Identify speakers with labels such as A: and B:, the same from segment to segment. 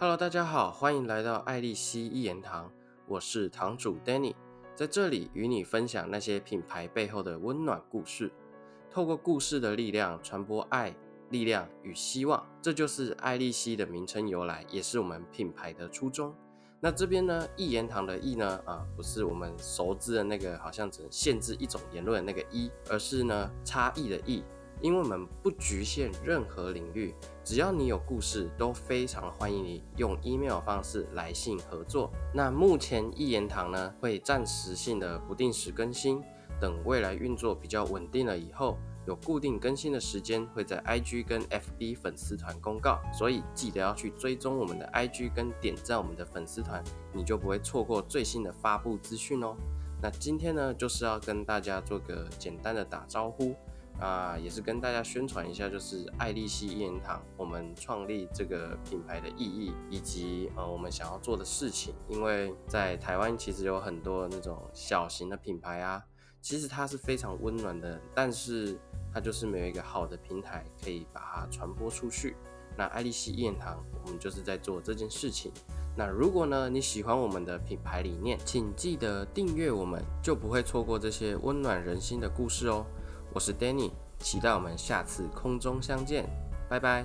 A: Hello，大家好，欢迎来到爱丽丝一言堂，我是堂主 Danny，在这里与你分享那些品牌背后的温暖故事，透过故事的力量传播爱、力量与希望，这就是爱丽丝的名称由来，也是我们品牌的初衷。那这边呢，一言堂的“一”呢，啊，不是我们熟知的那个好像只能限制一种言论的那个“一”，而是呢差异的“异”。因为我们不局限任何领域，只要你有故事，都非常欢迎你用 email 方式来信合作。那目前一言堂呢，会暂时性的不定时更新，等未来运作比较稳定了以后。有固定更新的时间，会在 IG 跟 FB 粉丝团公告，所以记得要去追踪我们的 IG 跟点赞我们的粉丝团，你就不会错过最新的发布资讯哦。那今天呢，就是要跟大家做个简单的打招呼啊，也是跟大家宣传一下，就是爱丽丝一言堂我们创立这个品牌的意义，以及呃我们想要做的事情。因为在台湾其实有很多那种小型的品牌啊，其实它是非常温暖的，但是。它就是没有一个好的平台可以把它传播出去。那爱丽丝一言堂，我们就是在做这件事情。那如果呢你喜欢我们的品牌理念，请记得订阅我们，就不会错过这些温暖人心的故事哦。我是 Danny，期待我们下次空中相见，拜拜。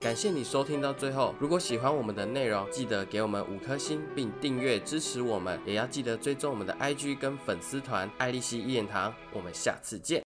A: 感谢你收听到最后。如果喜欢我们的内容，记得给我们五颗星，并订阅支持我们。也要记得追踪我们的 IG 跟粉丝团爱丽丝一言堂。我们下次见。